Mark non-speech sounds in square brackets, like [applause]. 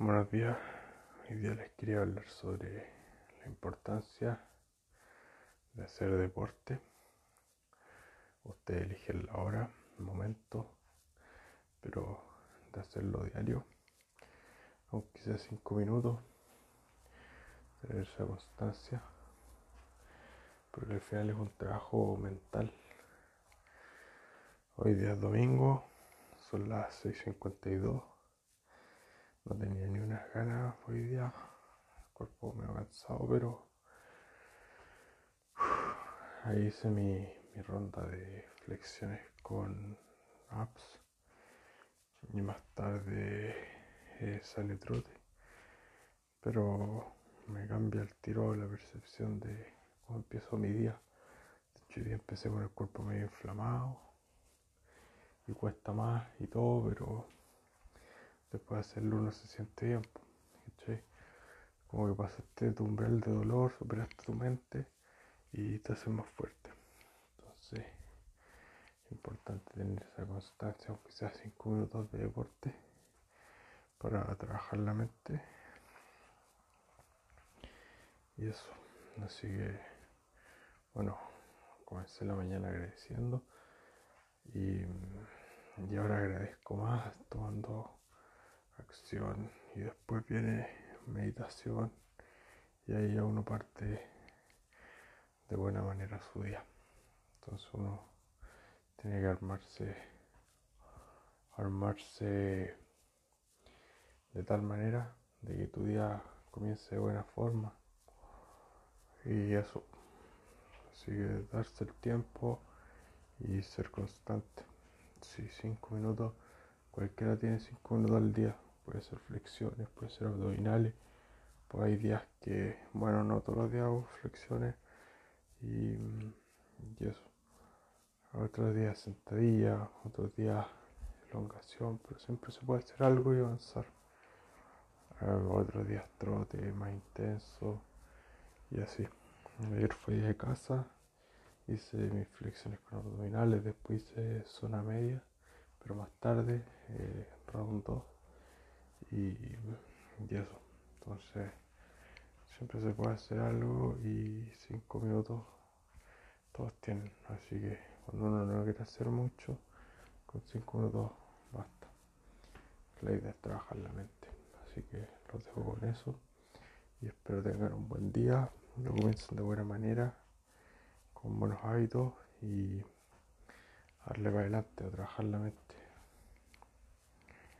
Buenos días, hoy día les quería hablar sobre la importancia de hacer deporte. Usted elige la hora, el momento, pero de hacerlo diario, aunque sea cinco minutos, tener esa constancia, porque al final es un trabajo mental. Hoy día es domingo, son las 6.52 no tenía ni unas ganas hoy día. El cuerpo me ha cansado, pero [sighs] ahí hice mi, mi, ronda de flexiones con apps. Y más tarde eh, sale trote. Pero me cambia el tiro la percepción de cómo empiezo mi día. Hoy día empecé con el cuerpo medio inflamado y cuesta más y todo, pero después de hacerlo uno se siente bien. Como que pasaste tu umbral de dolor, superaste tu mente y te haces más fuerte. Entonces, es importante tener esa constancia, aunque sea 5 minutos de deporte, para trabajar la mente. Y eso, así que, bueno, comencé la mañana agradeciendo y, y ahora agradezco más tomando acción y después viene meditación y ahí ya uno parte de buena manera su día. Entonces uno tiene que armarse, armarse de tal manera de que tu día comience de buena forma y eso. Así que darse el tiempo y ser constante. Si cinco minutos, cualquiera tiene cinco minutos al día puede ser flexiones, puede ser abdominales. Pues hay días que, bueno, no todos los días hago flexiones y, eso. Otros días sentadilla, otros días elongación, pero siempre se puede hacer algo y avanzar. Otros días trote más intenso y así. Ayer fui de casa, hice mis flexiones con abdominales, después hice zona media, pero más tarde eh, round 2 y, eso. Entonces, siempre se puede hacer algo y cinco minutos todos tienen. Así que cuando uno no quiere hacer mucho, con cinco minutos basta. La idea es trabajar la mente. Así que los dejo con eso y espero tengan un buen día, lo comiencen de buena manera, con buenos hábitos y darle para adelante a trabajar la mente.